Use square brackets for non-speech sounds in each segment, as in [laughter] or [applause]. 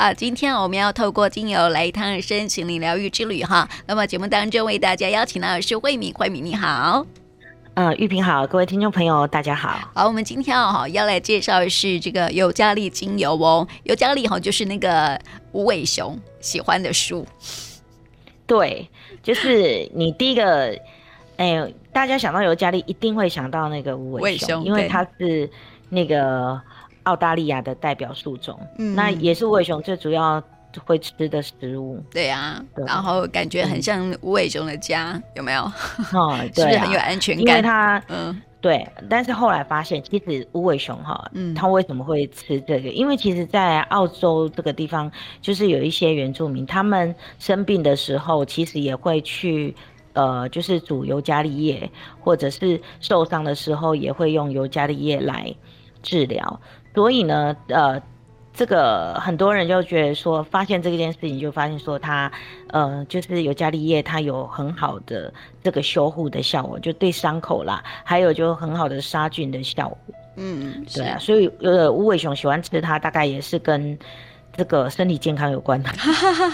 啊，今天我们要透过精油来一趟身心灵疗愈之旅哈。那么节目当中为大家邀请到的是慧敏，慧敏你好。呃，玉萍好，各位听众朋友大家好。好，我们今天啊哈要来介绍的是这个尤加利精油哦。尤加利哈就是那个无尾熊喜欢的树。对，就是你第一个，[laughs] 哎，大家想到尤加利一定会想到那个无尾熊，因为它是那个澳大利亚的代表树种。嗯，那也是无尾熊最主要会吃的食物。对啊，对，然后感觉很像无尾熊的家，嗯、有没有？哦，[laughs] 对、啊，是不是很有安全感？因为它，嗯，对。但是后来发现，其实无尾熊哈，嗯，它为什么会吃这个？因为其实，在澳洲这个地方，就是有一些原住民，他们生病的时候，其实也会去，呃，就是煮尤加利叶，或者是受伤的时候，也会用尤加利叶来治疗。所以呢，呃。这个很多人就觉得说，发现这件事情就发现说它，呃，就是尤加利叶它有很好的这个修护的效果，就对伤口啦，还有就很好的杀菌的效果。嗯，对啊，所以呃，无尾熊喜欢吃它，大概也是跟这个身体健康有关的。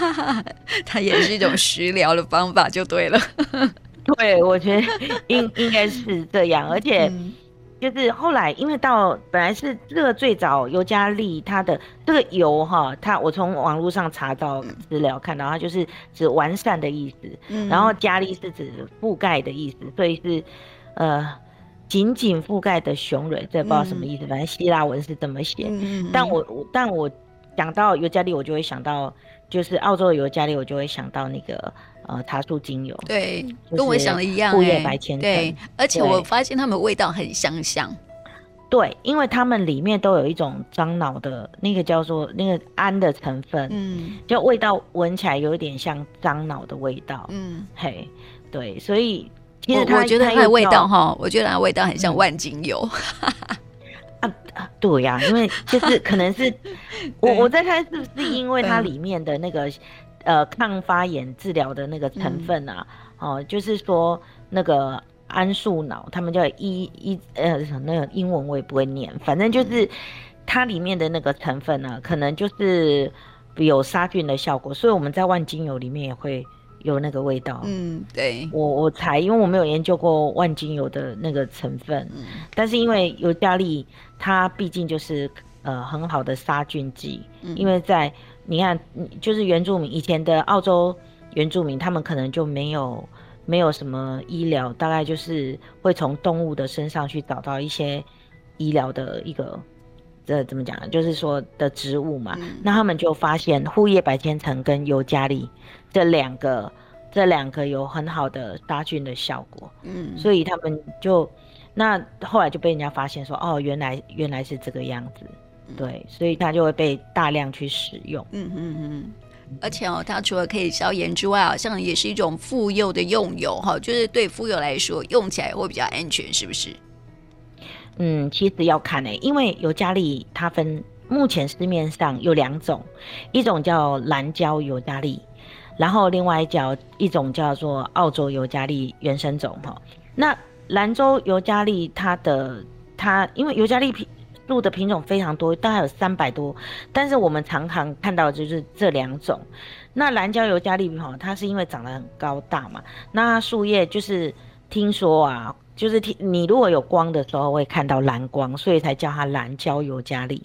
[laughs] 它也是一种食疗的方法，就对了。[laughs] 对，我觉得应应该是这样，而且。嗯就是后来，因为到本来是这个最早尤加利它的这个油哈，它我从网络上查到资料看到它就是指完善的意思，嗯、然后加利是指覆盖的意思，所以是呃紧紧覆盖的雄蕊，这不知道什么意思，反正希腊文是这么写。嗯、但我但我讲到尤加利，我就会想到就是澳洲的尤加利，我就会想到那个。呃，茶树精油，对，跟我想的一样，护叶白千层，对，而且我发现它们味道很相像，对，因为它们里面都有一种樟脑的那个叫做那个胺的成分，嗯，就味道闻起来有一点像樟脑的味道，嗯，嘿，对，所以其实它我觉得它的味道哈，我觉得它的味道很像万金油，[laughs] 啊啊，对呀，因为就是可能是 [laughs] 我我在猜是不是因为它里面的那个。呃，抗发炎治疗的那个成分啊，嗯、哦，就是说那个桉树脑，他们叫一一呃，那个英文我也不会念，反正就是它里面的那个成分呢、啊，可能就是有杀菌的效果，所以我们在万金油里面也会有那个味道。嗯，对，我我才因为我没有研究过万金油的那个成分，嗯、但是因为尤加利它毕竟就是呃很好的杀菌剂，嗯、因为在。你看，就是原住民以前的澳洲原住民，他们可能就没有没有什么医疗，大概就是会从动物的身上去找到一些医疗的一个，这怎么讲？就是说的植物嘛。嗯、那他们就发现护叶白千层跟尤加利这两个，这两个有很好的杀菌的效果。嗯，所以他们就那后来就被人家发现说，哦，原来原来是这个样子。对，所以它就会被大量去使用。嗯嗯嗯，而且哦，它除了可以消炎之外，好像也是一种妇幼的用油哈，就是对妇幼来说用起来会比较安全，是不是？嗯，其实要看呢、欸，因为尤加利它分目前市面上有两种，一种叫蓝胶尤加利，然后另外一叫一种叫做澳洲尤加利原生种哈。那兰州尤加利它的它因为尤加利品。树的品种非常多，大概有三百多，但是我们常常看到就是这两种。那蓝胶尤加利哈，它是因为长得很高大嘛，那树叶就是听说啊，就是听你如果有光的时候会看到蓝光，所以才叫它蓝胶尤加利。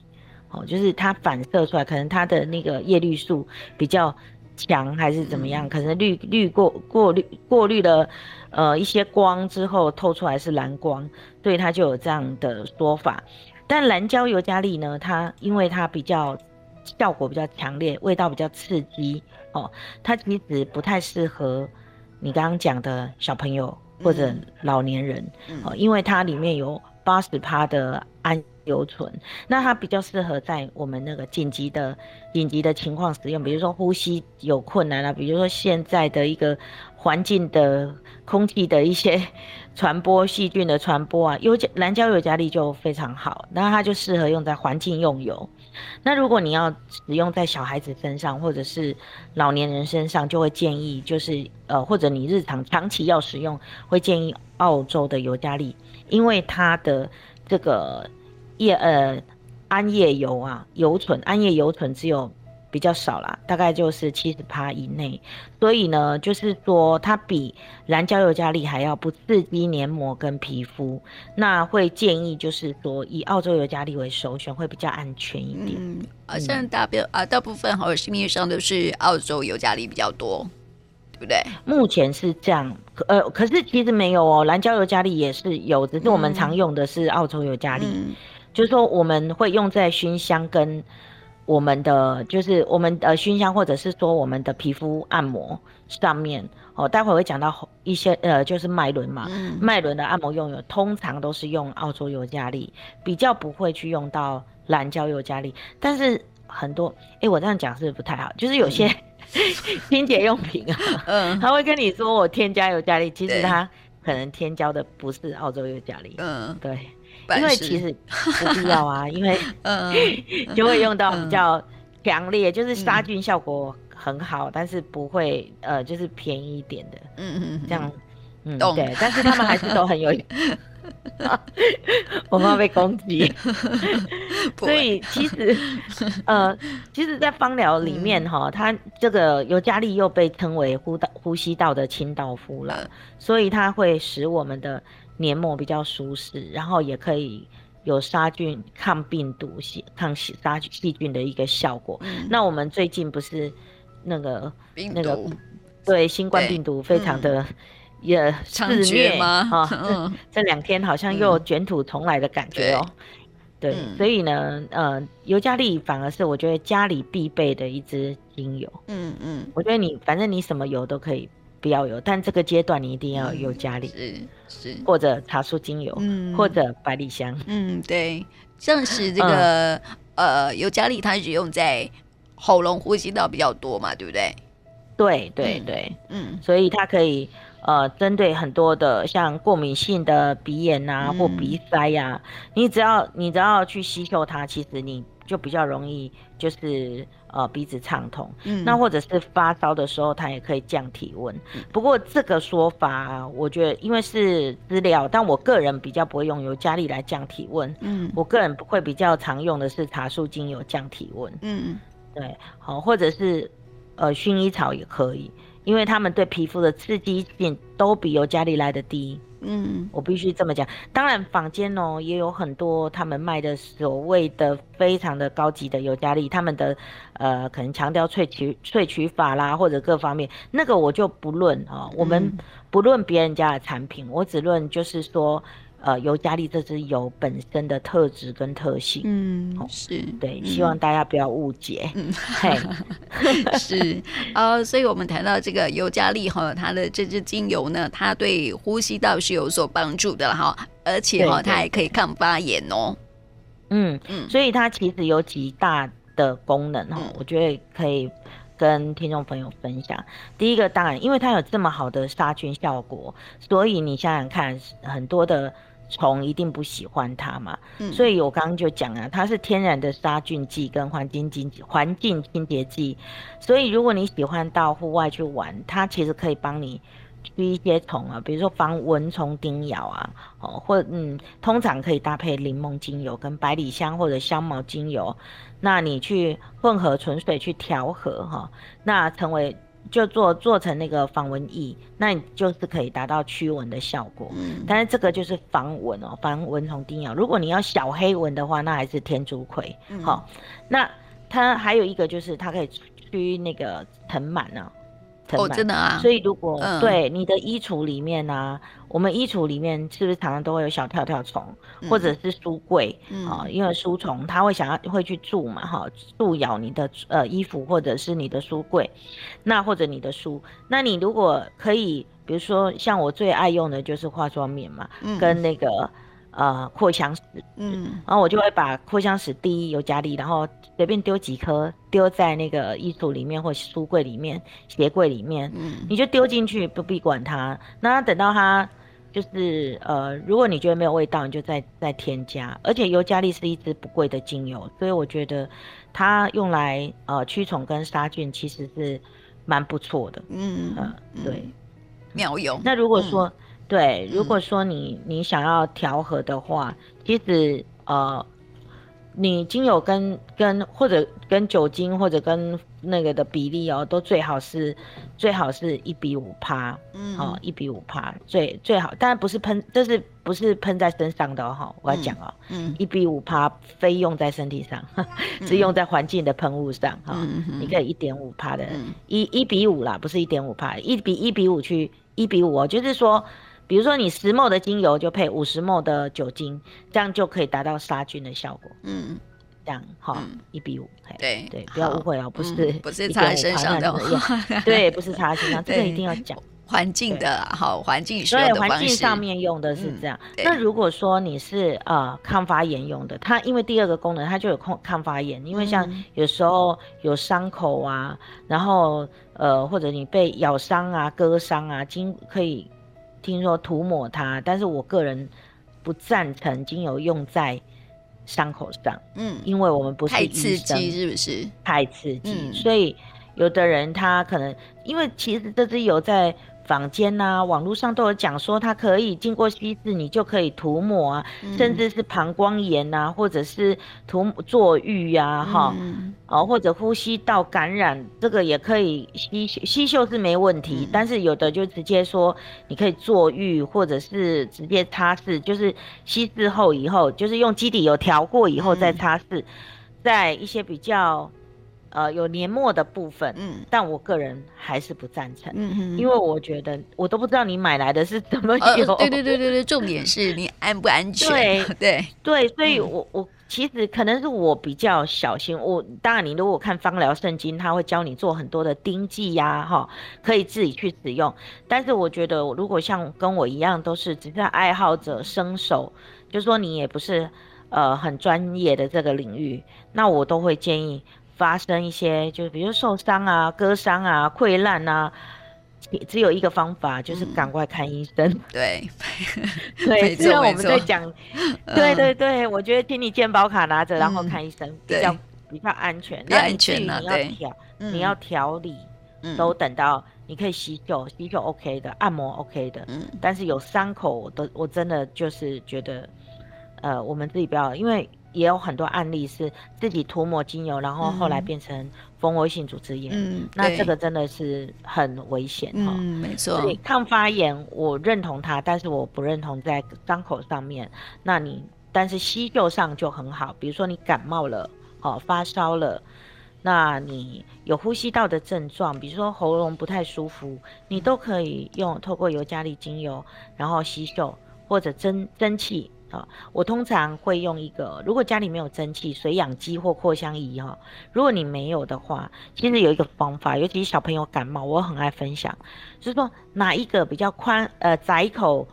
哦，就是它反射出来，可能它的那个叶绿素比较强，还是怎么样？可能滤滤过过滤过滤了呃一些光之后透出来是蓝光，所以它就有这样的说法。但蓝胶尤加利呢，它因为它比较效果比较强烈，味道比较刺激哦，它其实不太适合你刚刚讲的小朋友或者老年人、嗯、哦，因为它里面有八十趴的桉留存，那它比较适合在我们那个紧急的紧急的情况使用，比如说呼吸有困难啊，比如说现在的一个环境的空气的一些。传播细菌的传播啊，尤加蓝胶尤加利就非常好，那它就适合用在环境用油。那如果你要使用在小孩子身上或者是老年人身上，就会建议就是呃，或者你日常长期要使用，会建议澳洲的尤加利，因为它的这个叶呃桉叶油啊油醇，桉叶油醇只有比较少啦，大概就是七十趴以内。所以呢，就是说它比蓝胶尤加利还要不刺激黏膜跟皮肤。那会建议就是说以澳洲尤加利为首选，会比较安全一点。嗯，好像大部啊大部分好像市面上都是澳洲尤加利比较多，对不对？目前是这样，呃，可是其实没有哦，蓝胶尤加利也是有，只是我们常用的是澳洲尤加利，嗯、就是说我们会用在熏香跟。我们的就是我们的熏香，或者是说我们的皮肤按摩上面哦，待会会讲到一些呃，就是脉轮嘛，脉轮、嗯、的按摩用油通常都是用澳洲尤加利，比较不会去用到蓝胶尤加利。但是很多，哎、欸，我这样讲是不是不太好？就是有些 [laughs] 清洁用品啊，[laughs] 嗯，他会跟你说我添加尤加利，其实他可能添加的不是澳洲尤加利，嗯，对。因为其实不必要啊，因为 [laughs] 嗯，[laughs] 就会用到比较强烈，嗯、就是杀菌效果很好，嗯、但是不会呃，就是便宜一点的，嗯嗯，这样，嗯，懂。对，但是他们还是都很有，[laughs] 我怕被攻击，所以其实呃，其实，在芳疗里面哈，嗯、它这个尤加利又被称为呼道呼吸道的清道夫了，嗯、所以它会使我们的。黏膜比较舒适，然后也可以有杀菌、抗病毒、抗杀细菌的一个效果。嗯、那我们最近不是那个病毒那个对新冠病毒非常的也肆虐吗？哈、嗯，这两天好像又卷土重来的感觉哦。对，对嗯、所以呢，呃，尤加利反而是我觉得家里必备的一支精油。嗯嗯，我觉得你反正你什么油都可以。不要有，但这个阶段你一定要有尤加利，是是，或者茶树精油，嗯，或者百里香，嗯，对，像是这个、嗯、呃尤加利，它是用在喉咙呼吸道比较多嘛，对不对？对对对，嗯，所以它可以呃针对很多的像过敏性的鼻炎啊或鼻塞呀、你只要你只要去吸收它，其实你就比较容易就是。呃，鼻子畅通，嗯，那或者是发烧的时候，它也可以降体温。嗯、不过这个说法，我觉得因为是资料，但我个人比较不会用尤加利来降体温。嗯，我个人会比较常用的是茶树精油降体温。嗯，对，好，或者是呃薰衣草也可以，因为他们对皮肤的刺激性都比尤加利来的低。嗯，我必须这么讲。当然，坊间哦也有很多他们卖的所谓的非常的高级的尤加利，他们的呃可能强调萃取萃取法啦，或者各方面，那个我就不论啊。我们不论别人家的产品，我只论就是说。呃，尤加利这支油本身的特质跟特性，嗯，是对，嗯、希望大家不要误解，嗯，[laughs] 嘿，是，呃，所以我们谈到这个尤加利哈，它的这支精油呢，它对呼吸道是有所帮助的哈，而且哈，它还可以抗发炎哦，嗯嗯，所以它其实有几大的功能哈，嗯、我觉得可以跟听众朋友分享。第一个，当然，因为它有这么好的杀菌效果，所以你想想看，很多的。虫一定不喜欢它嘛，嗯、所以我刚刚就讲啊，它是天然的杀菌剂跟环境清环境清洁剂，所以如果你喜欢到户外去玩，它其实可以帮你驱一些虫啊，比如说防蚊虫叮咬啊，哦，或嗯，通常可以搭配柠檬精油跟百里香或者香茅精油，那你去混合纯水去调和哈，那成为。就做做成那个防蚊液，那你就是可以达到驱蚊的效果。嗯，但是这个就是防蚊哦，防蚊虫叮咬。如果你要小黑蚊的话，那还是天竺葵。好、嗯，那它还有一个就是它可以驱那个藤螨呢。哦，真的啊！所以如果、嗯、对你的衣橱里面呢、啊，我们衣橱里面是不是常常都会有小跳跳虫，嗯、或者是书柜啊？因为书虫它会想要会去蛀嘛，哈，蛀咬你的呃衣服或者是你的书柜，那或者你的书，那你如果可以，比如说像我最爱用的就是化妆棉嘛，嗯、跟那个。呃，扩香石，嗯，然后我就会把扩香石滴尤加利，然后随便丢几颗，丢在那个衣橱里面或书柜里面、鞋柜里面，嗯，你就丢进去，不必管它。那等到它就是呃，如果你觉得没有味道，你就再再添加。而且尤加利是一支不贵的精油，所以我觉得它用来呃驱虫跟杀菌其实是蛮不错的，嗯，呃，对，妙用。那如果说。嗯对，如果说你你想要调和的话，其实呃，你精油跟跟或者跟酒精或者跟那个的比例哦，都最好是最好是一比五趴，嗯，好、哦、一比五趴最最好，当然不是喷，这是不是喷在身上的哈、哦？我要讲哦，嗯，一比五趴非用在身体上，[laughs] 嗯、是用在环境的喷雾上哈。嗯嗯、你可以一点五趴的，一一比五啦，不是一点五趴，一比一比五去一比五哦，就是说。比如说你十 ml 的精油就配五十 ml 的酒精，这样就可以达到杀菌的效果。嗯，这样哈，一比五。对对，不要误会哦，不是不是擦身上的，[laughs] 对，不是擦身上，这个一定要讲环境的好环境所以环境上面用的是这样。那如果说你是呃抗发炎用的，它因为第二个功能它就有抗抗发炎，因为像有时候有伤口啊，然后呃或者你被咬伤啊、割伤啊，经可以。听说涂抹它，但是我个人不赞成精油用在伤口上，嗯，因为我们不是医生，太刺激是不是？太刺激，嗯，所以有的人他可能因为其实这支油在。坊间呐、啊，网络上都有讲说，它可以经过稀释，你就可以涂抹啊，嗯、甚至是膀胱炎呐、啊，或者是涂坐浴呀，哈，哦，或者呼吸道感染，这个也可以吸吸嗅是没问题，嗯、但是有的就直接说你可以坐浴，或者是直接擦拭，就是稀释后以后，就是用基底油调过以后再擦拭，嗯、在一些比较。呃，有年末的部分，嗯，但我个人还是不赞成，嗯哼，因为我觉得我都不知道你买来的是怎么油，呃、对对对对对，重点是你安不安全，对对。对，所以我我其实可能是我比较小心，我当然你如果看芳疗圣经，他会教你做很多的丁剂呀，哈，可以自己去使用，但是我觉得如果像跟我一样都是只是爱好者、生手，就是说你也不是呃很专业的这个领域，那我都会建议。发生一些，就比如受伤啊、割伤啊、溃烂啊，只有一个方法，就是赶快看医生。[laughs] 嗯、对，对，虽然我们在讲，对对对，我觉得请你健保卡拿着，然后看医生、嗯、比较比较安全。那安全啊，你要调，你要调理，都等到你可以洗手，洗手 OK 的，按摩 OK 的。嗯，但是有伤口，我都我真的就是觉得，呃，我们自己不要，因为。也有很多案例是自己涂抹精油，然后后来变成蜂窝性组织炎。嗯，那这个真的是很危险哈。嗯，没错。所以抗发炎我认同它，但是我不认同在伤口上面。那你但是吸嗅上就很好，比如说你感冒了，哦，发烧了，那你有呼吸道的症状，比如说喉咙不太舒服，你都可以用透过尤加利精油，然后吸嗅或者蒸蒸汽。啊，我通常会用一个，如果家里没有蒸汽水养机或扩香仪哈，如果你没有的话，其实有一个方法，尤其是小朋友感冒，我很爱分享，就是说拿一个比较宽呃窄口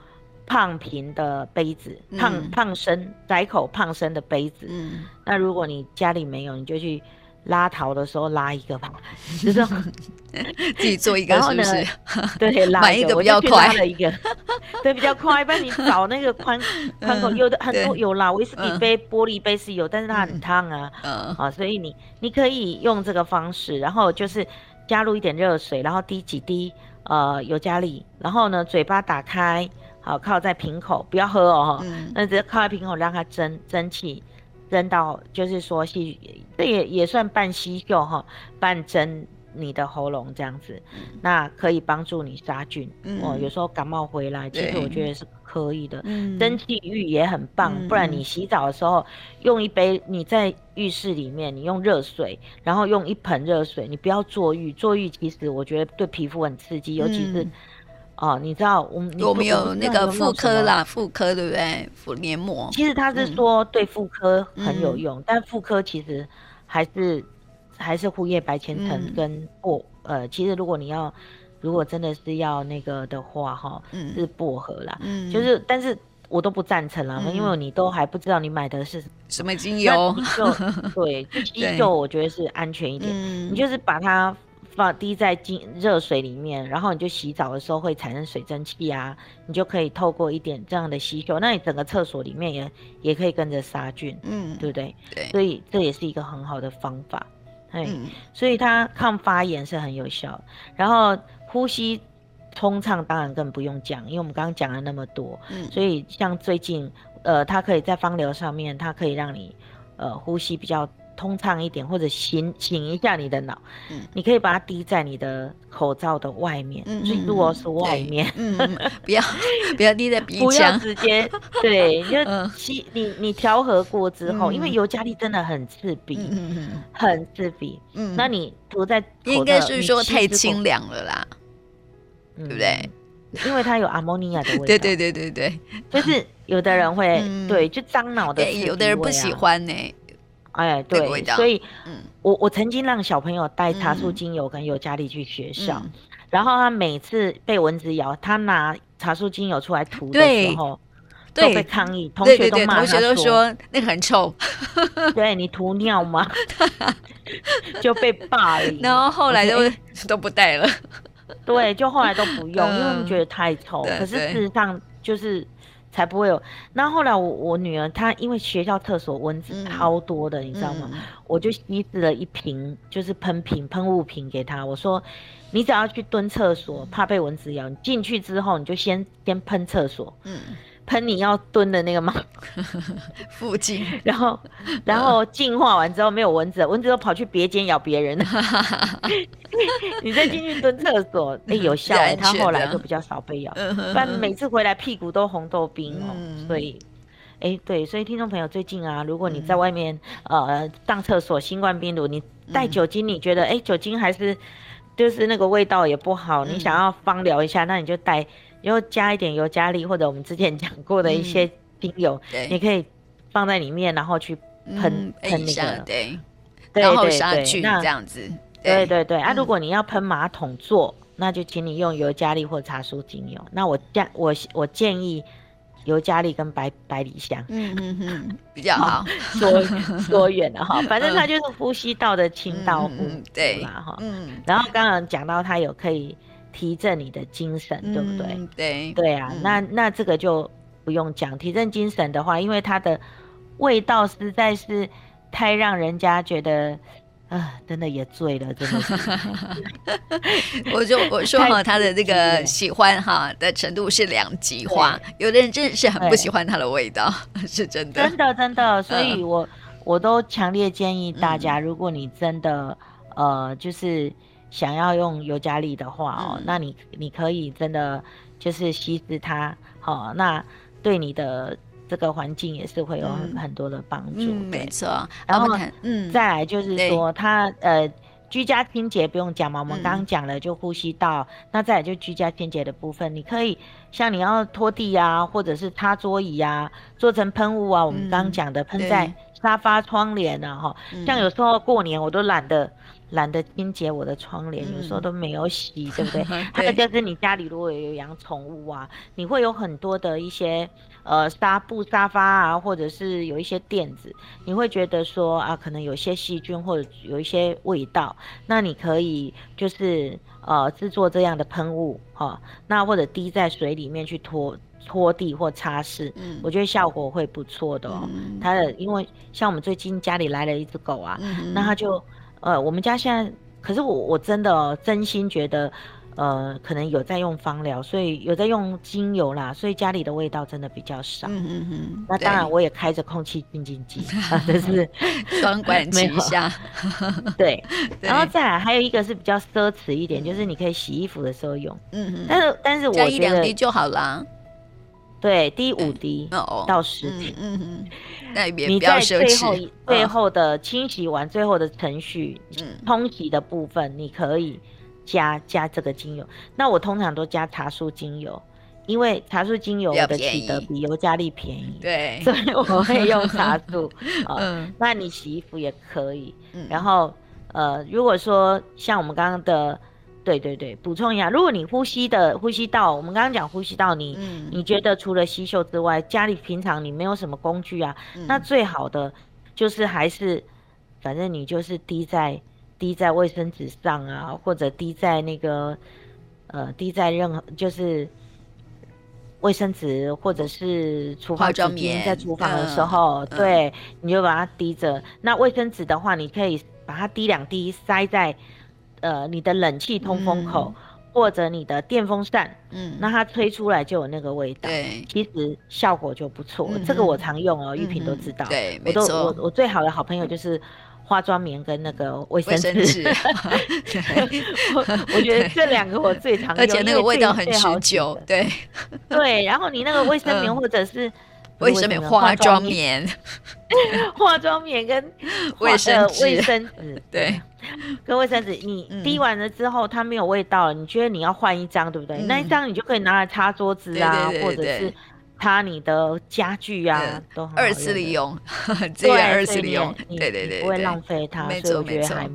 胖平的杯子，胖胖身窄口胖身的杯子，嗯，那如果你家里没有，你就去。拉桃的时候拉一个吧，[laughs] 就是自己做一个是不是？对，[laughs] 拉一个比较快。的一个，[laughs] 对，比较快。一般你找那个宽宽口，有的很多有啦，威士忌杯、玻璃杯是有，但是它很烫啊，啊，所以你你可以用这个方式，然后就是加入一点热水，然后滴几滴呃尤加利，然后呢嘴巴打开，好靠在瓶口，不要喝哦，那直接靠在瓶口让它蒸蒸汽。蒸到就是说吸，这也也算半吸嗅哈，半蒸你的喉咙这样子，嗯、那可以帮助你杀菌。嗯、哦，有时候感冒回来，其实我觉得是可以的。嗯，蒸汽浴也很棒，嗯、不然你洗澡的时候用一杯，你在浴室里面你用热水，然后用一盆热水，你不要坐浴，坐浴其实我觉得对皮肤很刺激，尤其是。嗯哦，你知道我们有没有那个妇科啦？妇科对不对？妇黏膜。其实他是说对妇科很有用，嗯、但妇科其实还是还是护叶白千层跟薄、嗯、呃，其实如果你要如果真的是要那个的话哈，嗯、是薄荷啦，嗯，就是但是我都不赞成啦，嗯、因为你都还不知道你买的是什么精油，就 [laughs] 对，依旧我觉得是安全一点，嗯、你就是把它。放滴在进热水里面，然后你就洗澡的时候会产生水蒸气啊，你就可以透过一点这样的吸收，那你整个厕所里面也也可以跟着杀菌，嗯，对不对？对，所以这也是一个很好的方法，嗯，所以它抗发炎是很有效，然后呼吸通畅当然更不用讲，因为我们刚刚讲了那么多，嗯，所以像最近，呃，它可以在芳疗上面，它可以让你。呃呼吸比较通畅一点，或者醒醒一下你的脑，嗯，你可以把它滴在你的口罩的外面，嗯，最多是外面，嗯，不要 [laughs] 不要滴在鼻腔，不要直接，对，就吸你你调和过之后，因为尤加利真的很刺鼻，嗯嗯，很刺鼻，嗯，那你涂在应该是说太清凉了啦，对不对？因为它有阿莫尼亚的味道，[laughs] 对对对对对，就是有的人会对就脏脑的，有的人不喜欢呢。哎，对，所以，我我曾经让小朋友带茶树精油跟尤加利去学校，然后他每次被蚊子咬，他拿茶树精油出来涂的时候，都被抗议，同学都骂他，同学都说那个很臭，[laughs] 对你涂尿吗？就被霸凌，[laughs] 然后后来都 [laughs] 都不带了，对，就后来都不用，因为我们觉得太臭，可是事实上就是。才不会有。那后来我我女儿她因为学校厕所蚊子超多的，嗯、你知道吗？嗯、我就稀释了一瓶，就是喷瓶喷雾瓶给她。我说，你只要去蹲厕所，怕被蚊子咬，你进去之后你就先先喷厕所。嗯。喷你要蹲的那个吗？[laughs] 附近，[laughs] 然后，然后净化完之后没有蚊子，蚊子都跑去别间咬别人。[laughs] 你再进去蹲厕所，哎、欸，有效、欸，他后来就比较少被咬。不然每次回来屁股都红豆冰哦。嗯、所以，哎、欸，对，所以听众朋友最近啊，如果你在外面、嗯、呃上厕所，新冠病毒，你带酒精，你觉得哎、欸、酒精还是就是那个味道也不好，嗯、你想要芳疗一下，那你就带。又加一点尤加利，或者我们之前讲过的一些精油，你可以放在里面，然后去喷喷那个，对，然后杀菌这样子。对对对，啊，如果你要喷马桶座，那就请你用尤加利或茶树精油。那我建我我建议尤加利跟百百里香，嗯嗯嗯，比较好，说 [laughs] 说远了哈，反正它就是呼吸道的清道夫，对嘛哈，嗯。然后刚刚讲到它有可以。提振你的精神，对不对？嗯、对对啊，嗯、那那这个就不用讲。提振精神的话，因为它的味道实在是太让人家觉得啊，真的也醉了，真的是。[laughs] 我就我说哈，他的这个喜欢哈的程度是两极化，有的人真的是很不喜欢它的味道，[laughs] 是真的。真的真的，所以我我都强烈建议大家，如果你真的、嗯、呃，就是。想要用尤加利的话哦，嗯、那你你可以真的就是稀释它，好、哦，那对你的这个环境也是会有很很多的帮助。嗯、对。没错。然后，嗯，再来就是说它呃，居家清洁不用讲嘛，我们刚刚讲了就呼吸道，嗯、那再来就居家清洁的部分，你可以像你要拖地啊，或者是擦桌椅啊，做成喷雾啊，我们刚刚讲的喷在沙发窗帘啊，哈、嗯，像有时候过年我都懒得。懒得清洁我的窗帘，有时候都没有洗，嗯、对不对？[laughs] 还有就是你家里如果有养宠物啊，你会有很多的一些呃纱布沙发啊，或者是有一些垫子，你会觉得说啊，可能有些细菌或者有一些味道，那你可以就是呃制作这样的喷雾哈，那或者滴在水里面去拖拖地或擦拭，嗯、我觉得效果会不错的哦。嗯、它的因为像我们最近家里来了一只狗啊，嗯、那它就。呃，我们家现在，可是我我真的真心觉得，呃，可能有在用芳疗，所以有在用精油啦，所以家里的味道真的比较少。嗯嗯嗯。那当然，我也开着空气清净机，就是 [laughs] 双管齐下。[laughs] 对。[laughs] 然后再来还有一个是比较奢侈一点，就是你可以洗衣服的时候用。嗯嗯。但是但是我觉得一两滴就好了。对，滴五滴到十滴。嗯嗯。那也你在最后最后的清洗完最后的程序，冲洗的部分，你可以加加这个精油。那我通常都加茶树精油，因为茶树精油的取得比尤加利便宜，对，所以我会用茶树。[laughs] 嗯，那你洗衣服也可以。然后呃，如果说像我们刚刚的。对对对，补充一下，如果你呼吸的呼吸道，我们刚刚讲呼吸道，你、嗯、你觉得除了吸嗅之外，家里平常你没有什么工具啊，嗯、那最好的就是还是，反正你就是滴在滴在卫生纸上啊，或者滴在那个呃滴在任何就是卫生纸或者是厨房纸巾，在厨房的时候，嗯、对，你就把它滴着。那卫生纸的话，你可以把它滴两滴塞在。呃，你的冷气通风口，嗯、或者你的电风扇，嗯，那它吹出来就有那个味道，对，其实效果就不错。这个我常用哦，玉萍都知道。对，我都我我最好的好朋友就是化妆棉跟那个卫生纸。[laughs] 我我觉得这两个我最常用，而且那个味道很持久。对 [laughs] 对，然后你那个卫生棉或者是。卫生棉、化妆棉、化妆棉跟 [laughs] 卫生卫生纸，对，跟卫生纸，你滴完了之后它没有味道了，你觉得你要换一张，对不对？那一张你就可以拿来擦桌子啊，或者是擦你的家具啊，都很二次利用，对，二次利用，对对对，不会浪费它，所以我觉得还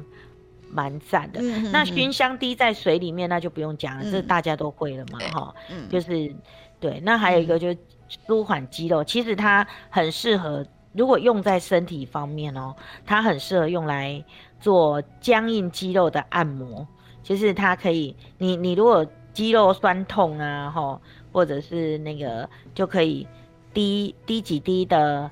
蛮赞的。那熏香滴在水里面，那就不用讲了，这大家都会了嘛，哈，就是对。那还有一个就是。舒缓肌肉，其实它很适合，如果用在身体方面哦，它很适合用来做僵硬肌肉的按摩。就是它可以，你你如果肌肉酸痛啊，吼，或者是那个就可以滴滴几滴的，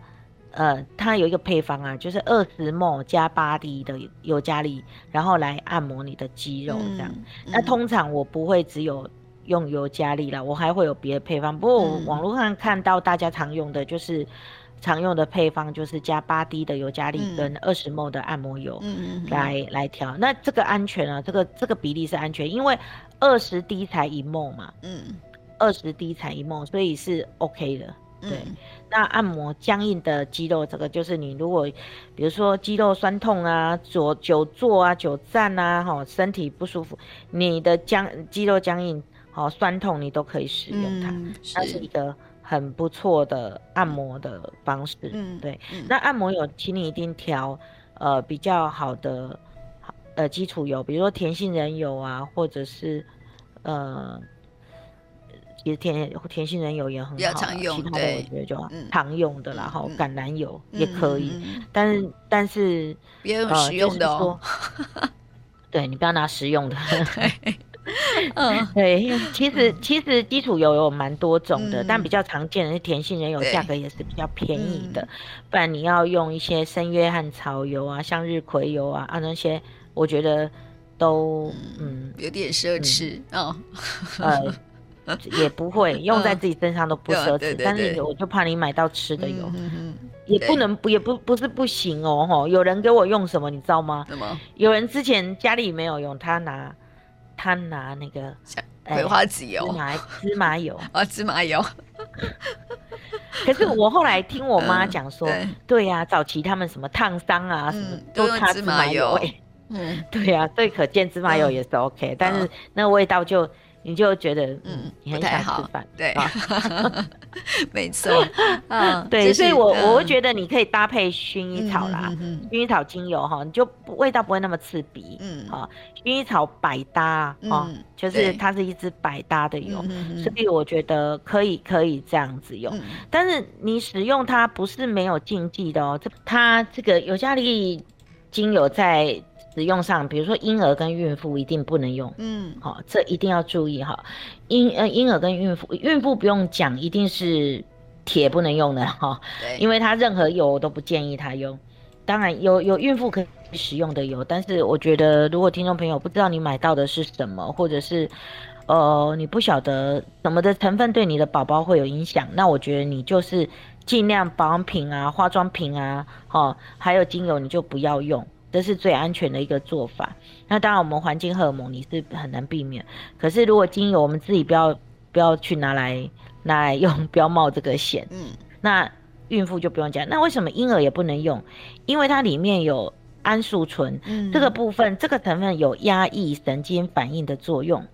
呃，它有一个配方啊，就是二十 ml 加八滴的尤加利，然后来按摩你的肌肉这样。嗯嗯、那通常我不会只有。用尤加利啦，我还会有别的配方。不过我网络上看到大家常用的就是常用的配方，就是加八滴的尤加利跟二十 ml 的按摩油来、嗯、来调。那这个安全啊，这个这个比例是安全，因为二十滴才一 ml 嘛，嗯，二十滴才一 ml，所以是 OK 的。对，嗯、那按摩僵硬的肌肉，这个就是你如果比如说肌肉酸痛啊，坐久坐啊，久站啊，哈，身体不舒服，你的僵肌肉僵硬。好，酸痛你都可以使用它，嗯、是它是一个很不错的按摩的方式。嗯，对。嗯、那按摩油，请你一定调呃比较好的呃基础油，比如说甜杏仁油啊，或者是呃，其实甜甜杏仁油也很好，常用。其他的我觉得就常用的啦，然后橄榄油也可以，嗯、但是但是别用食用的哦。呃、[laughs] 对，你不要拿食用的。[laughs] [laughs] 嗯，对，其实其实基础油有蛮多种的，嗯、但比较常见的是甜杏仁油，价格也是比较便宜的。嗯、不然你要用一些生约翰草油啊、向日葵油啊啊那些，我觉得都嗯有点奢侈哦。呃，也不会 [laughs] 用在自己身上都不奢侈，但是我就怕你买到吃的油，也不能不也不不是不行哦吼。有人给我用什么你知道吗？什么？有人之前家里没有用，他拿。他拿那个葵花籽油，拿芝麻油啊，[laughs] 芝麻油。可是我后来听我妈讲说，对呀，早期他们什么烫伤啊，什么都擦芝麻油。嗯，对呀，所以可见芝麻油也是 OK，但是那个味道就。你就觉得嗯，你很想吃饭，对，[laughs] 没错，嗯，[laughs] 对，所以我我会觉得你可以搭配薰衣草啦，薰衣草精油哈，你就味道不会那么刺鼻，嗯，啊，薰衣草百搭啊，就是它是一支百搭的油，所以我觉得可以可以这样子用，但是你使用它不是没有禁忌的哦，这它这个尤加利精油在。使用上，比如说婴儿跟孕妇一定不能用，嗯，好，这一定要注意哈。婴呃婴儿跟孕妇，孕妇不用讲，一定是铁不能用的哈，对因为它任何油我都不建议他用。当然有有孕妇可以使用的油，但是我觉得如果听众朋友不知道你买到的是什么，或者是呃你不晓得什么的成分对你的宝宝会有影响，那我觉得你就是尽量保养品啊、化妆品啊，哈，还有精油你就不要用。这是最安全的一个做法。那当然，我们环境荷尔蒙你是很难避免。可是如果精油，我们自己不要不要去拿来拿来用，不要冒这个险。嗯。那孕妇就不用讲。那为什么婴儿也不能用？因为它里面有氨素醇，嗯，这个部分这个成分有压抑神经反应的作用。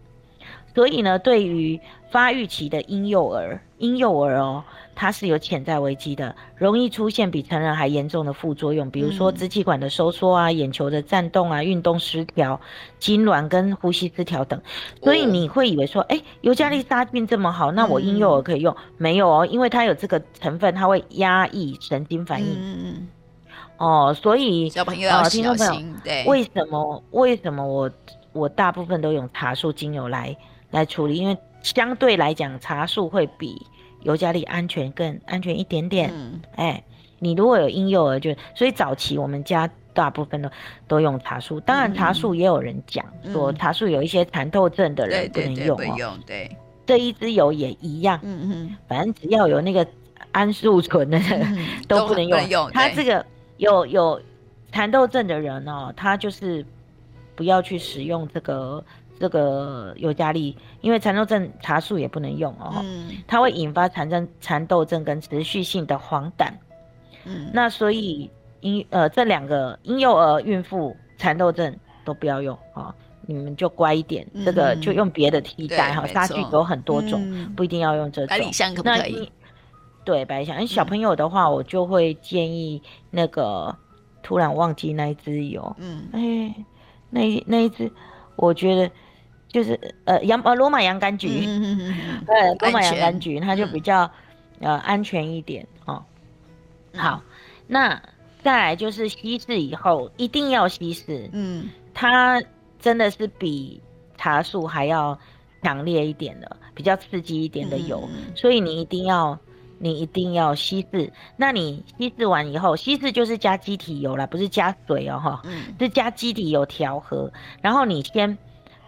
所以呢，对于发育期的婴幼儿，婴幼儿哦。它是有潜在危机的，容易出现比成人还严重的副作用，比如说支气管的收缩啊、眼球的颤动啊、运动失调、痉挛跟呼吸失调等。所以你会以为说，哎、欸，尤加利杀菌这么好，那我婴幼儿可以用？嗯、没有哦，因为它有这个成分，它会压抑神经反应。嗯嗯。哦，所以小朋友要小心。对。为什么？为什么我我大部分都用茶树精油来来处理？因为相对来讲，茶树会比。尤加利安全更安全一点点，哎、你如果有婴幼儿就，所以早期我们家大部分都都用茶树。当然，茶树也有人讲、嗯、说茶树有一些蚕豆症的人不能用哦。对，对，对，这一支油也一样。嗯嗯，反正只要有那个桉树醇的都不能用。能用它这个有有蚕豆症的人哦，他就是不要去使用这个。这个尤加利，因为蚕豆症茶树也不能用哦，嗯、它会引发蚕症、蚕豆症跟持续性的黄疸。嗯，那所以婴呃这两个婴幼儿、孕妇蚕豆症都不要用啊、哦，你们就乖一点，嗯、这个就用别的替代哈。杀菌有很多种，嗯、不一定要用这种。百里香可不可以？对，百里香。小朋友的话，我就会建议那个，突然忘记那一支油。嗯，哎，那那一支，我觉得。就是呃洋呃罗马洋甘菊，嗯、[laughs] 对罗马洋甘菊，它就比较、嗯、呃安全一点哦。好，那再来就是稀释以后一定要稀释，嗯，它真的是比茶树还要强烈一点的，比较刺激一点的油，嗯、所以你一定要你一定要稀释。那你稀释完以后，稀释就是加基体油啦，不是加水哦哈，嗯，是加基体油调和，然后你先。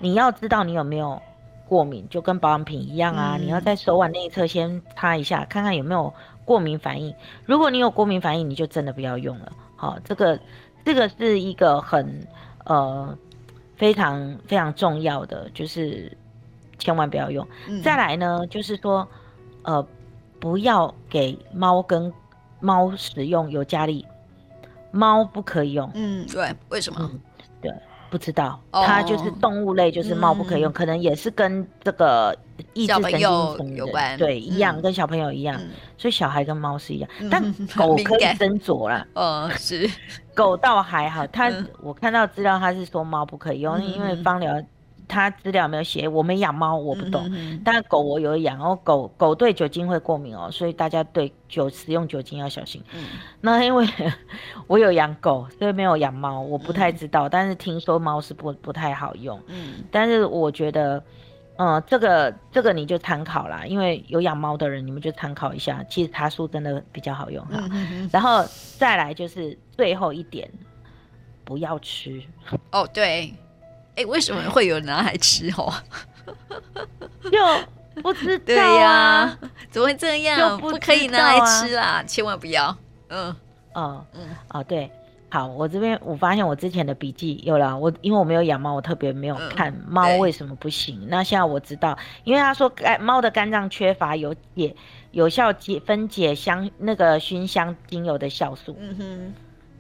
你要知道你有没有过敏，就跟保养品一样啊。嗯、你要在手腕内侧先擦一下，看看有没有过敏反应。如果你有过敏反应，你就真的不要用了。好，这个这个是一个很呃非常非常重要的，就是千万不要用。嗯、再来呢，就是说呃不要给猫跟猫使用尤加利，猫不可以用。嗯，对，为什么？不知道，它就是动物类，就是猫不可以用，可能也是跟这个抑制神经有关，对，一样，跟小朋友一样，所以小孩跟猫是一样，但狗可以斟酌啦。嗯，是，狗倒还好，它我看到资料，它是说猫不可以用，因为芳疗。他资料没有写，我没养猫，我不懂。嗯、哼哼但狗我有养，然后狗狗对酒精会过敏哦，所以大家对酒使用酒精要小心。嗯、那因为 [laughs] 我有养狗，所以没有养猫，我不太知道。嗯、但是听说猫是不不太好用。嗯，但是我觉得，嗯，这个这个你就参考啦，因为有养猫的人，你们就参考一下。其实茶树真的比较好用哈。嗯、哼哼然后再来就是最后一点，不要吃。哦，对。哎，为什么会有人拿来吃哦？[laughs] 就不知道、啊、对呀、啊，怎么会这样？不，不可以拿来吃啦，千万不要。嗯嗯嗯哦，对，好，我这边我发现我之前的笔记有了，我因为我没有养猫，我特别没有看猫为什么不行。嗯、那现在我知道，因为他说肝猫的肝脏缺乏有解有效解分解香那个熏香精油的酵素，嗯哼，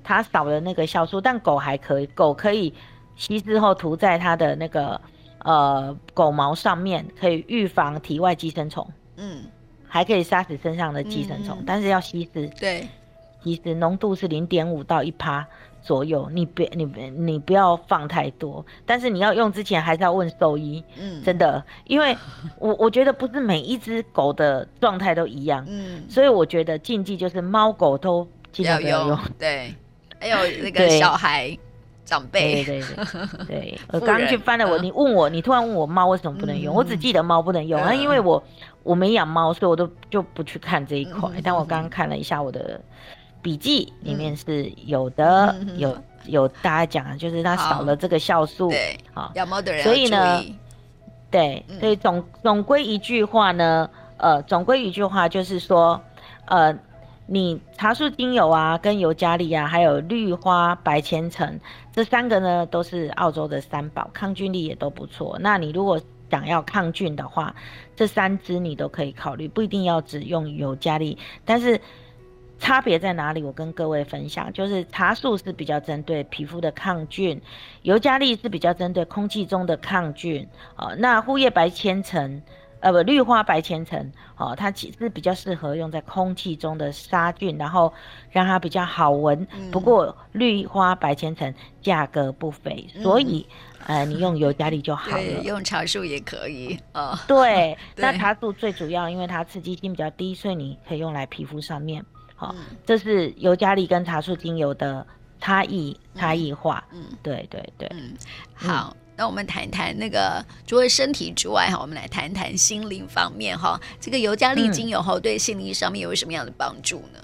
它少了那个酵素，但狗还可以，狗可以。稀释后涂在它的那个呃狗毛上面，可以预防体外寄生虫。嗯，还可以杀死身上的寄生虫，嗯、但是要稀释。对，稀释浓度是零点五到一趴左右，你别你你不要放太多，但是你要用之前还是要问兽医。嗯，真的，因为我我觉得不是每一只狗的状态都一样。嗯，所以我觉得禁忌就是猫狗都尽量不要用。对，还有那个小孩。长辈。对对对对，我 [laughs] 刚刚去翻了我，你问我，你突然问我猫为什么不能用，我只记得猫不能用啊，因为我我没养猫，所以我都就不去看这一块。但我刚刚看了一下我的笔记，里面是有的，有有大家讲，就是它少了这个酵素，对，好。养猫的人，所以呢，对，所以总总归一句话呢，呃，总归一句话就是说，呃。你茶树精油啊，跟尤加利啊，还有绿花白千层这三个呢，都是澳洲的三宝，抗菌力也都不错。那你如果想要抗菌的话，这三支你都可以考虑，不一定要只用尤加利。但是差别在哪里？我跟各位分享，就是茶树是比较针对皮肤的抗菌，尤加利是比较针对空气中的抗菌。哦，那护叶白千层。呃不，绿花白千层，哦，它其实比较适合用在空气中的杀菌，然后让它比较好闻。嗯、不过绿花白千层价格不菲，嗯、所以呃，你用尤加利就好了。用茶树也可以哦。对，[laughs] 对那茶树最主要，因为它刺激性比较低，所以你可以用来皮肤上面。好、哦，嗯、这是尤加利跟茶树精油的差异差异化。嗯，对对对。嗯，好。那我们谈谈那个除了身体之外哈，我们来谈谈心灵方面哈。这个尤加利精油哈，对心灵上面有什么样的帮助呢？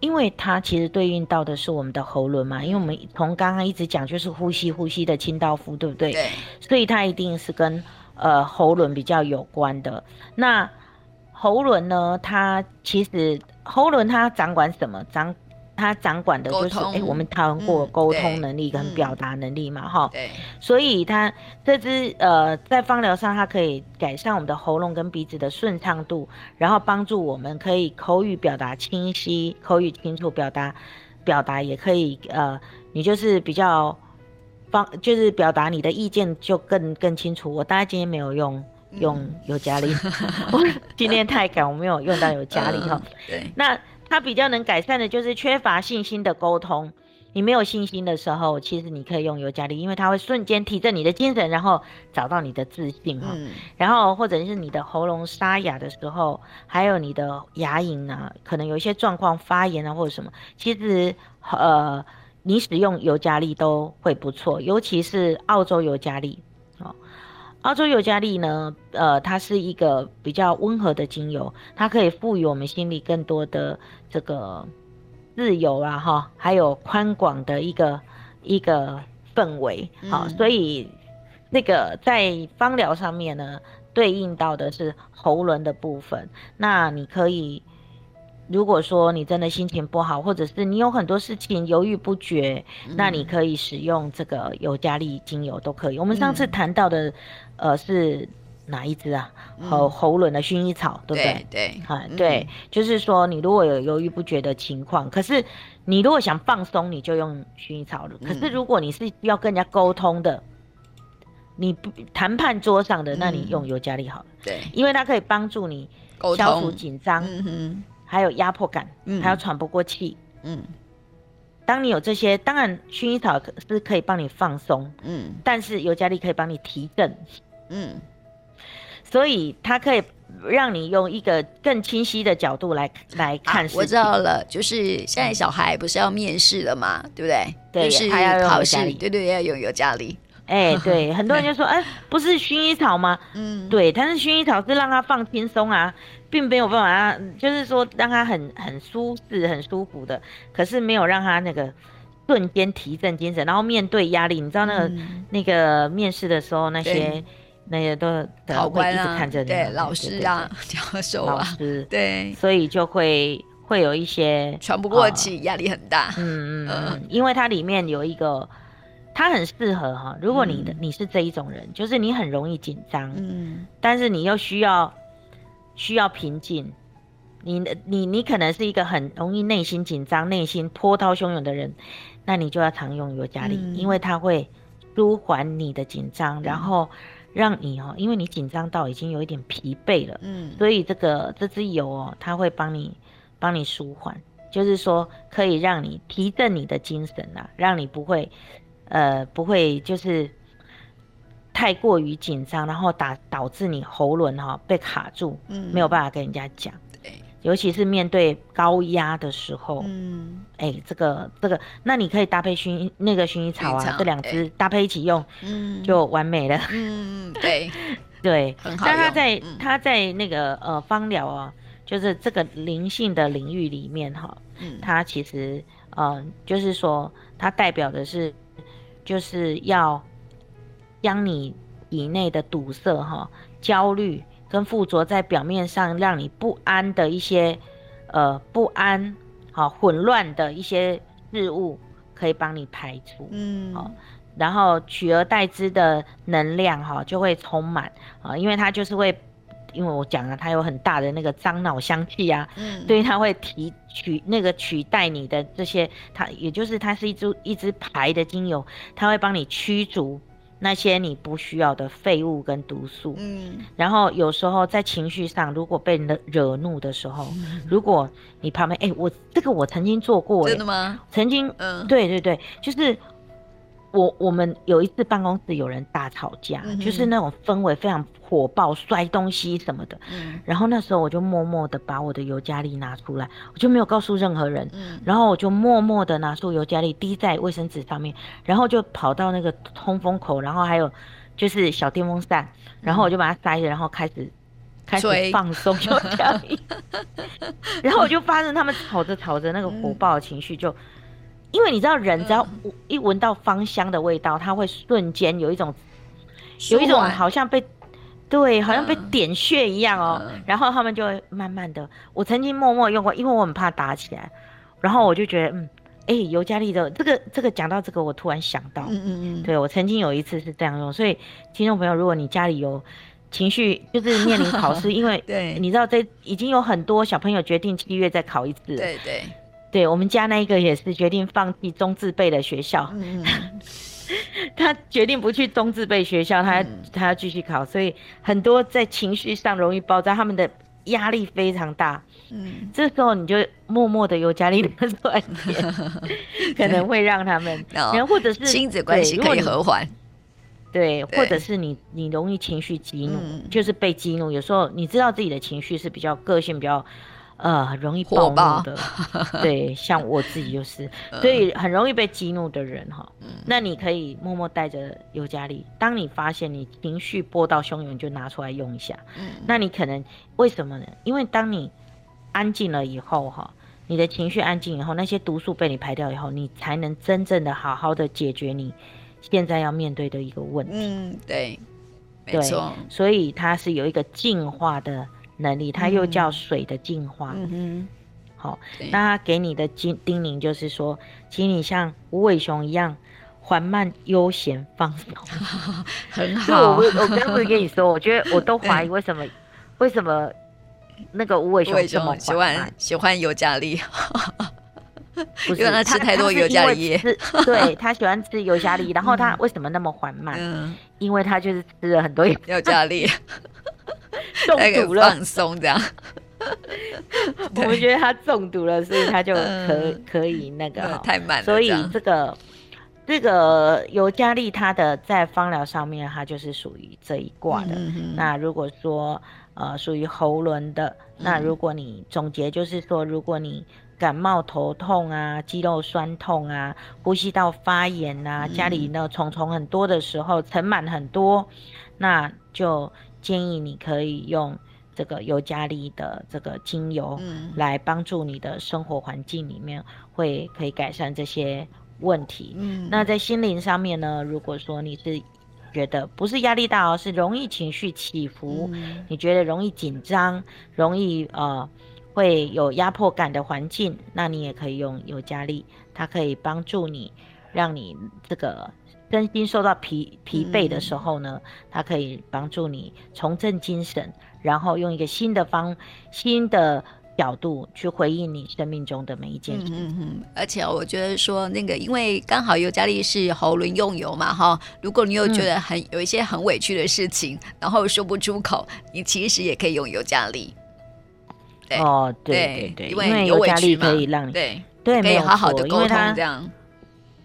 因为它其实对应到的是我们的喉轮嘛，因为我们从刚刚一直讲就是呼吸呼吸的清道夫，对不对？对。所以它一定是跟呃喉轮比较有关的。那喉轮呢？它其实喉轮它掌管什么？掌它掌管的就是哎、欸，我们谈过沟通能力跟表达能力嘛，哈、嗯。对。所以他这支呃，在芳疗上，它可以改善我们的喉咙跟鼻子的顺畅度，然后帮助我们可以口语表达清晰，口语清楚表达，表达也可以呃，你就是比较方，就是表达你的意见就更更清楚。我大概今天没有用。用尤加利，[laughs] 我今天太赶，我没有用到尤加利哈。对，那它比较能改善的就是缺乏信心的沟通。你没有信心的时候，其实你可以用尤加利，因为它会瞬间提振你的精神，然后找到你的自信哈。然后或者是你的喉咙沙哑的时候，还有你的牙龈啊，可能有一些状况发炎啊或者什么，其实呃，你使用尤加利都会不错，尤其是澳洲尤加利。澳洲尤加利呢，呃，它是一个比较温和的精油，它可以赋予我们心里更多的这个自由啊，哈，还有宽广的一个一个氛围，好，嗯，所以那个在芳疗上面呢，对应到的是喉轮的部分，那你可以。如果说你真的心情不好，或者是你有很多事情犹豫不决，嗯、那你可以使用这个尤加利精油都可以。我们上次谈到的，嗯、呃，是哪一支啊？喉喉轮的薰衣草，对不对？对，啊，对，就是说你如果有犹豫不决的情况，可是你如果想放松，你就用薰衣草。可是如果你是要跟人家沟通的，你不谈判桌上的，那你用尤加利好了。对，因为它可以帮助你消除紧张。嗯哼。还有压迫感，嗯，还有喘不过气，嗯。当你有这些，当然薰衣草是可以帮你放松，嗯，但是尤加利可以帮你提振，嗯。所以它可以让你用一个更清晰的角度来来看我知道了，就是现在小孩不是要面试了嘛，对不对？对，就要考试，对对，要用尤加利。哎、欸，对，[laughs] 很多人就说，哎、欸，不是薰衣草吗？嗯，对，但是薰衣草是让他放轻松啊，并没有办法让，就是说让他很很舒适、很舒服的，可是没有让他那个瞬间提振精神，然后面对压力，你知道那个、嗯、那个面试的时候，那些那些都考官一直看着你，对，老师啊，教授 [laughs] 啊，老师，对，所以就会会有一些喘不过气，压、呃、力很大，嗯嗯嗯，因为它里面有一个。它很适合哈，如果你的、嗯、你是这一种人，就是你很容易紧张，嗯，但是你又需要需要平静，你你你可能是一个很容易内心紧张、内心波涛汹涌的人，那你就要常用尤加利，嗯、因为它会舒缓你的紧张，嗯、然后让你哦，因为你紧张到已经有一点疲惫了，嗯，所以这个这支油哦，它会帮你帮你舒缓，就是说可以让你提振你的精神啊，让你不会。呃，不会，就是太过于紧张，然后打导致你喉咙哈被卡住，嗯，没有办法跟人家讲，对，尤其是面对高压的时候，嗯，哎、欸，这个这个，那你可以搭配薰那个薰衣草啊，这两支搭配一起用，嗯，就完美了，嗯，对，[laughs] 对，很好。但他在他在那个呃芳疗啊，就是这个灵性的领域里面哈，嗯，它其实呃就是说它代表的是。就是要将你以内的堵塞、哈焦虑跟附着在表面上，让你不安的一些呃不安、好混乱的一些事物，可以帮你排除，嗯，好，然后取而代之的能量哈就会充满啊，因为它就是会。因为我讲了，它有很大的那个樟脑香气啊，嗯，所以它会提取那个取代你的这些，它也就是它是一支一支牌的精油，它会帮你驱逐那些你不需要的废物跟毒素，嗯，然后有时候在情绪上，如果被惹惹怒的时候，嗯、[laughs] 如果你旁边，哎、欸，我这个我曾经做过，真的吗？曾经，嗯，对对对，就是。我我们有一次办公室有人大吵架，嗯、就是那种氛围非常火爆，摔东西什么的。嗯，然后那时候我就默默的把我的尤加利拿出来，我就没有告诉任何人。嗯，然后我就默默的拿出尤加利滴在卫生纸上面，然后就跑到那个通风口，然后还有就是小电风扇，然后我就把它塞着，然后开始开始放松尤加利，[laughs] 然后我就发现他们吵着吵着，那个火爆的情绪就，因为你知道人只要一闻到芳香的味道，他会瞬间有一种有一种好像被对，好像被点穴一样哦，然后他们就会慢慢的，我曾经默默用过，因为我很怕打起来，然后我就觉得嗯。哎、欸，尤加利的这个这个讲到这个，我突然想到，嗯嗯嗯，对我曾经有一次是这样用，所以听众朋友，如果你家里有情绪，就是面临考试，[laughs] 因为对，你知道这已经有很多小朋友决定七月再考一次，对对，对我们家那一个也是决定放弃中字辈的学校，嗯，[laughs] 他决定不去中字辈学校，他他要继续考，所以很多在情绪上容易爆炸，他们的压力非常大。嗯，这时候你就默默的有家里的酸甜，[laughs] 可能会让他们，[laughs] 然后或者是亲子关系可以和缓，对，或者是你你容易情绪激怒，就是被激怒。有时候你知道自己的情绪是比较个性比较呃容易暴怒的，对，像我自己就是，[laughs] 所以很容易被激怒的人哈。那你可以默默带着尤加利，当你发现你情绪波涛汹涌，就拿出来用一下。嗯那你可能为什么呢？因为当你安静了以后，哈，你的情绪安静以后，那些毒素被你排掉以后，你才能真正的好好的解决你现在要面对的一个问题。嗯，对，没错。所以它是有一个进化的能力，它又叫水的净化。嗯哼。好，那他给你的叮叮咛就是说，请你像无尾熊一样缓慢、悠闲、放松。[laughs] 很好。我我刚不是跟你说，我觉得我都怀疑为什么，[laughs] 为什么？那个无尾熊这么喜欢喜欢尤加利，不是因为他吃太多尤加利，对他喜欢吃尤加利，然后他 [laughs] 为什么那么缓慢？嗯，因为他就是吃了很多尤加利，[laughs] 中毒了，放松这样。[laughs] 我们觉得他中毒了，所以他就可可以那个太慢了。所以这个这个尤加利，它的在芳疗上面，它就是属于这一卦的。那如果说。呃，属于喉轮的。那如果你总结，就是说，如果你感冒、头痛啊、肌肉酸痛啊、呼吸道发炎啊，家里呢虫虫很多的时候，尘螨很多，那就建议你可以用这个尤加利的这个精油来帮助你的生活环境里面，会可以改善这些问题。嗯，那在心灵上面呢，如果说你是。觉得不是压力大哦，是容易情绪起伏。嗯、你觉得容易紧张，容易呃会有压迫感的环境，那你也可以用尤加利，它可以帮助你，让你这个身心受到疲疲惫的时候呢，嗯、它可以帮助你重振精神，然后用一个新的方新的。角度去回应你生命中的每一件事，嗯嗯，而且我觉得说那个，因为刚好尤加利是喉轮用油嘛，哈，如果你有觉得很、嗯、有一些很委屈的事情，然后说不出口，你其实也可以用尤加利。对哦，对对对，因为尤加利可以让你对对可以好好的沟通这样。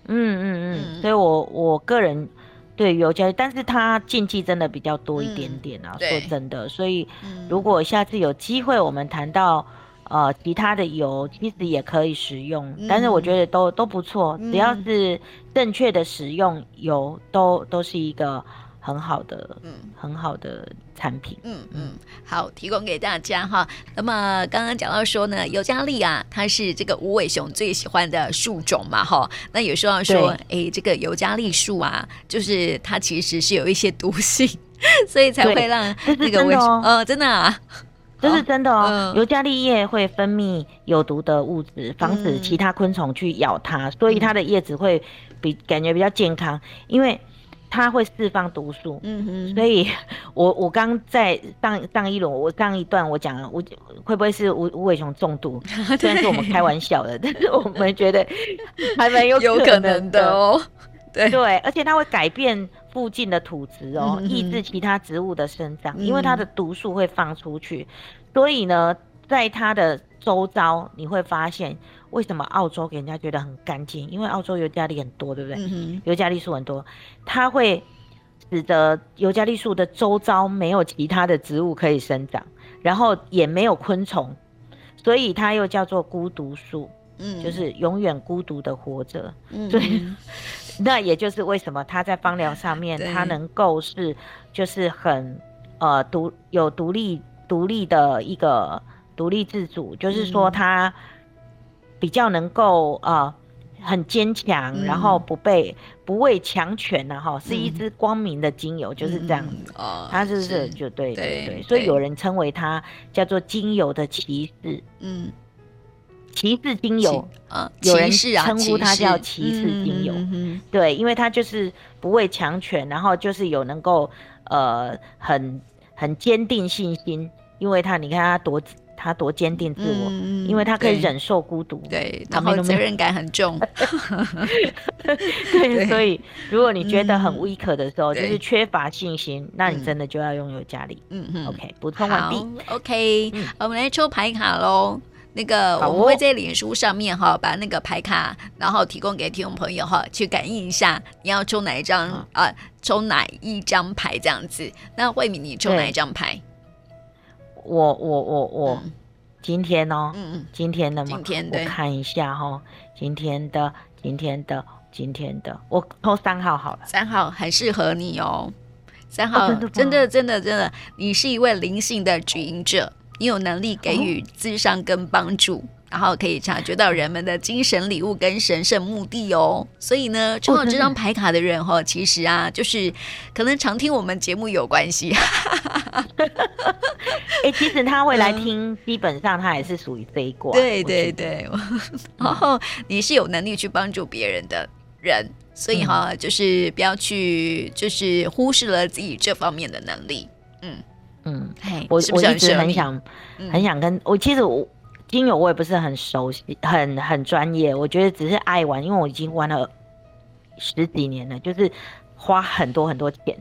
嗯嗯嗯，嗯所以我我个人对尤加利，但是它禁忌真的比较多一点点啊，嗯、说真的，所以如果下次有机会，我们谈到。呃，其他的油其实也可以使用，嗯、但是我觉得都都不错，嗯、只要是正确的使用油，都都是一个很好的，嗯，很好的产品。嗯嗯，好，提供给大家哈。那么刚刚讲到说呢，尤加利啊，它是这个无尾熊最喜欢的树种嘛，哈。那有时候说，哎对，这个尤加利树啊，就是它其实是有一些毒性，[laughs] 所以才会让这个尾熊，[laughs] 呃，真的啊。这是真的哦，嗯、尤加利叶会分泌有毒的物质，防止其他昆虫去咬它，嗯、所以它的叶子会比感觉比较健康，因为它会释放毒素。嗯哼，所以 [laughs] 我我刚在上上一轮，我上一段我讲了，我会不会是吴吴伟雄中毒？[laughs] 虽然是我们开玩笑的，但是我们觉得还蛮有有可能的哦。对对，而且它会改变附近的土质哦，嗯、抑制其他植物的生长，嗯、因为它的毒素会放出去。所以呢，在它的周遭，你会发现为什么澳洲给人家觉得很干净？因为澳洲尤加利很多，对不对？尤加利树很多，它会使得尤加利树的周遭没有其他的植物可以生长，然后也没有昆虫，所以它又叫做孤独树。嗯，就是永远孤独的活着。嗯，对。[laughs] 那也就是为什么它在芳疗上面，它能够是就是很呃独有独立。独立的一个独立自主，就是说他比较能够呃很坚强，嗯、然后不被不畏强权然后是一支光明的精油，嗯、就是这样子。哦，他是不是。就对对对，所以有人称为他叫做精油的骑士。嗯。骑士精油啊，有人称呼它叫骑士精油，对，因为它就是不畏强权，然后就是有能够呃很很坚定信心，因为他你看他多他多坚定自我，嗯、因为他可以忍受孤独，对，然后责任感很重，[laughs] [laughs] 对，所以如果你觉得很 weak 的时候，嗯、就是缺乏信心，那你真的就要拥有家里。嗯嗯，OK，补充完毕，OK，、嗯、我们来抽牌卡喽。那个我们会在脸书上面哈，把那个牌卡，然后提供给听众朋友哈，去感应一下，你要抽哪一张啊、呃？抽哪一张牌这样子？那慧敏，你抽哪一张牌？我我我我，嗯、今天哦，嗯嗯，今天的吗？今天的，我看一下哈，今天的，今天的，今天的，我抽三号好了，三号很适合你哦，三号、哦、真的真的真的，你是一位灵性的指引者。你有能力给予智商跟帮助，哦、然后可以察觉到人们的精神礼物跟神圣目的哦。所以呢，抽到这张牌卡的人哈、哦，其实啊，就是可能常听我们节目有关系。[laughs] 哎，其实他会来听，嗯、基本上他也是属于这一卦。对对对，[laughs] 然后你是有能力去帮助别人的人，所以哈、哦，嗯、就是不要去，就是忽视了自己这方面的能力。嗯。嗯，我我一直很想，很想跟我，其实我精油我也不是很熟悉，很很专业。我觉得只是爱玩，因为我已经玩了十几年了，就是花很多很多钱。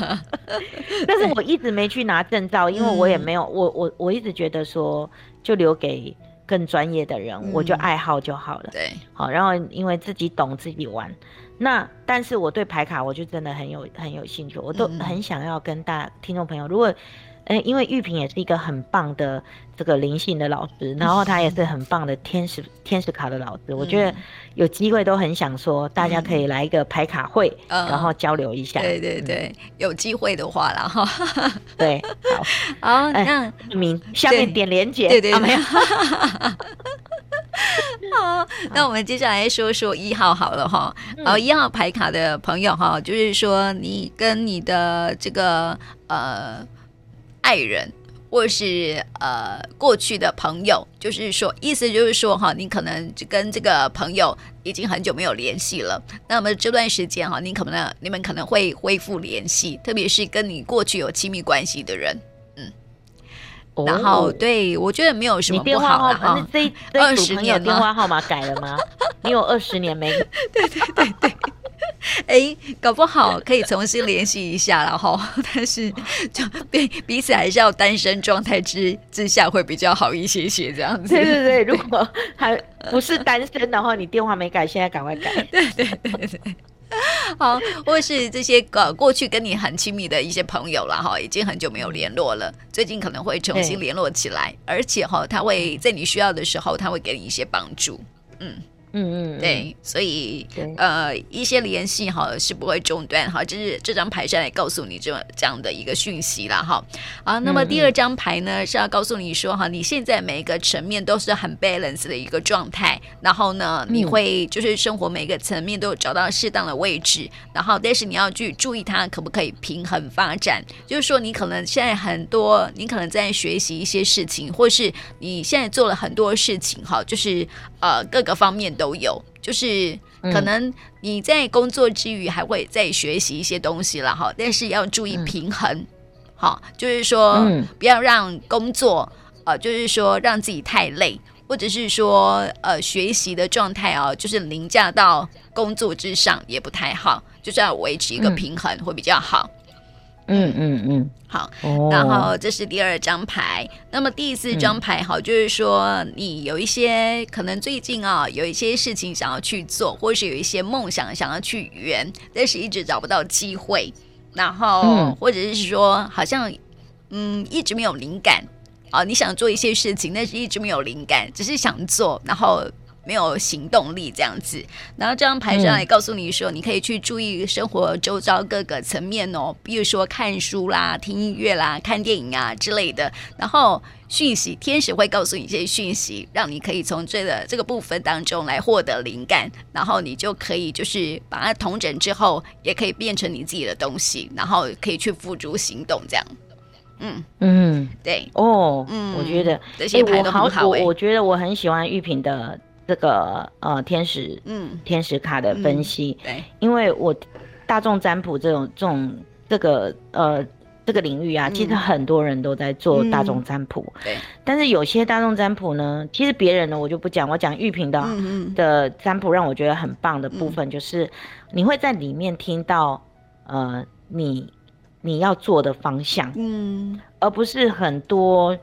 [laughs] 但是我一直没去拿证照，因为我也没有，我我我一直觉得说，就留给更专业的人，我就爱好就好了。对，好，然后因为自己懂自己玩。那但是我对牌卡我就真的很有很有兴趣，我都很想要跟大听众朋友，如果，呃，因为玉萍也是一个很棒的这个灵性的老师，然后他也是很棒的天使天使卡的老师，我觉得有机会都很想说，大家可以来一个排卡会，然后交流一下。对对对，有机会的话啦哈。对，好，[laughs] 好，那明下面点连结，对对，没有。[laughs] 好，那我们接下来说说一号好了哈。呃，一号牌卡的朋友哈，就是说你跟你的这个呃爱人，或是呃过去的朋友，就是说意思就是说哈，你可能跟这个朋友已经很久没有联系了。那么这段时间哈，你可能你们可能会恢复联系，特别是跟你过去有亲密关系的人。嗯然后，对，我觉得没有什么不好的哈。这二十年电话号码改了吗？你有二十年没？对对对对。[laughs] 哎，搞不好可以重新联系一下然后。[laughs] 但是就彼彼此还是要单身状态之之下会比较好一些些这样子。对对 [laughs] 对，如果还不是单身的话，你电话没改，现在赶快改。对对对对。好，或是这些呃过去跟你很亲密的一些朋友了哈，已经很久没有联络了，最近可能会重新联络起来，而且哈，他会在你需要的时候，他会给你一些帮助，嗯。嗯嗯，对，所以呃，一些联系哈是不会中断哈，就是这张牌上来告诉你这这样的一个讯息了哈。啊，那么第二张牌呢是要告诉你说哈，你现在每一个层面都是很 balance 的一个状态，然后呢，你会就是生活每个层面都有找到适当的位置，然后但是你要去注意它可不可以平衡发展，就是说你可能现在很多，你可能在学习一些事情，或是你现在做了很多事情哈，就是呃各个方面都有，就是可能你在工作之余还会再学习一些东西了哈，但是要注意平衡，好，就是说不要让工作呃，就是说让自己太累，或者是说呃学习的状态啊，就是凌驾到工作之上也不太好，就是要维持一个平衡会比较好。嗯嗯嗯嗯，好，然后这是第二张牌，那么第四张牌好，就是说你有一些可能最近啊有一些事情想要去做，或是有一些梦想想要去圆，但是一直找不到机会，然后或者是说好像嗯一直没有灵感哦，你想做一些事情，但是一直没有灵感，只是想做，然后没有行动力这样子。然后这张牌上也告诉你说，你可以去注意生活周遭各个层面哦，比如说看书啦、听音乐啦、看电影啊之类的。然后讯息，天使会告诉你一些讯息，让你可以从这个这个部分当中来获得灵感，然后你就可以就是把它统整之后，也可以变成你自己的东西，然后可以去付诸行动这样。嗯嗯，对哦，嗯，我觉得这些牌都很好，欸，我我觉得我很喜欢玉萍的这个呃天使嗯。天使卡的分析，嗯，对，因为我大众占卜这种这种这个呃这个领域啊，其实很多人都在做大众占卜，嗯，对，但是有些大众占卜呢，其实别人呢我就不讲，我讲玉萍的嗯嗯的占卜让我觉得很棒的部分，就是你会在里面听到呃你。你要做的方向，嗯，而不是很多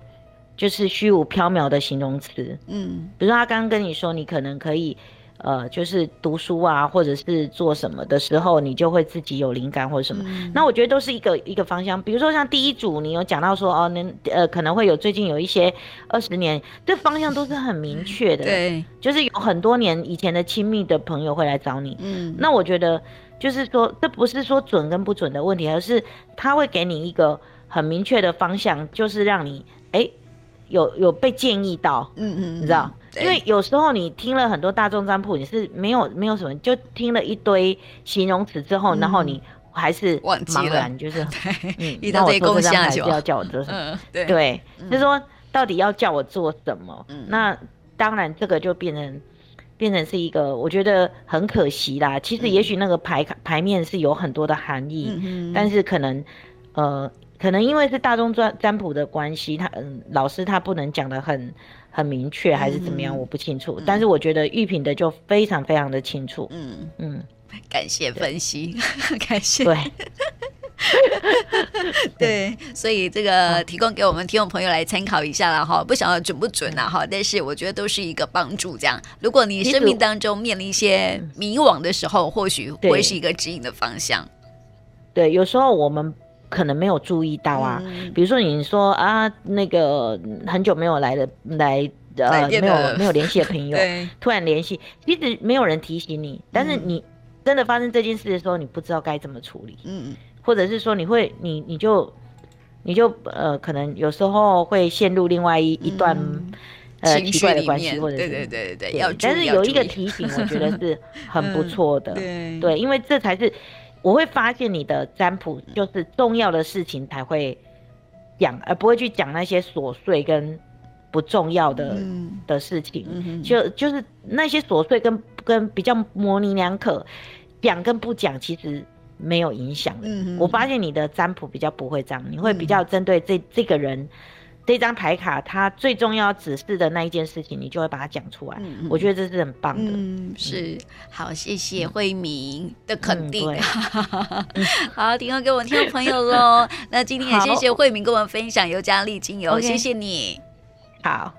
就是虚无缥缈的形容词，嗯，比如说他刚刚跟你说，你可能可以，呃，就是读书啊，或者是做什么的时候，你就会自己有灵感或者什么。嗯、那我觉得都是一个一个方向。比如说像第一组，你有讲到说，哦，能呃可能会有最近有一些二十年，这方向都是很明确的，对，[laughs] 就是有很多年以前的亲密的朋友会来找你，嗯，那我觉得。就是说，这不是说准跟不准的问题，而是他会给你一个很明确的方向，就是让你哎、欸、有有被建议到，嗯嗯，你知道？因为有时候你听了很多大众占卜，你是没有没有什么，就听了一堆形容词之后，嗯、然后你还是茫然，就是嗯，[laughs] 那我做这张牌就要叫我做什么？嗯、[laughs] 对，对嗯、就是说到底要叫我做什么？嗯、那当然这个就变成。变成是一个，我觉得很可惜啦。其实也许那个牌、嗯、牌面是有很多的含义，嗯、哼但是可能，呃，可能因为是大众占占卜的关系，他嗯，老师他不能讲的很很明确，还是怎么样，我不清楚。嗯、但是我觉得玉萍的就非常非常的清楚。嗯嗯，感谢分析，[laughs] 感谢。对。对，所以这个提供给我们听众朋友来参考一下了哈，不晓得准不准呐哈，但是我觉得都是一个帮助。这样，如果你生命当中面临一些迷惘的时候，或许会是一个指引的方向。对，有时候我们可能没有注意到啊，嗯、比如说你说啊，那个很久没有来的来呃没有没有联系的朋友，[laughs] 突然联系，其实没有人提醒你，但是你真的发生这件事的时候，你不知道该怎么处理。嗯。或者是说你会你你就你就呃可能有时候会陷入另外一一段、嗯、呃奇怪的关系，或者是对对对对对，但是有一个提醒，我觉得是很不 [laughs] 错的，嗯、对，对，因为这才是我会发现你的占卜就是重要的事情才会讲，而不会去讲那些琐碎跟不重要的、嗯、的事情，嗯、就就是那些琐碎跟跟比较模棱两可，讲跟不讲其实。没有影响的。嗯，我发现你的占卜比较不会这样，你会比较针对这这个人，嗯、这张牌卡它最重要指示的那一件事情，你就会把它讲出来。嗯，我觉得这是很棒的。嗯，是，好，谢谢慧敏的肯定。嗯、[laughs] [laughs] 好，提供给我们听众朋友喽。[laughs] 那今天也谢谢慧敏跟我们分享尤加利精油，好谢谢你。好。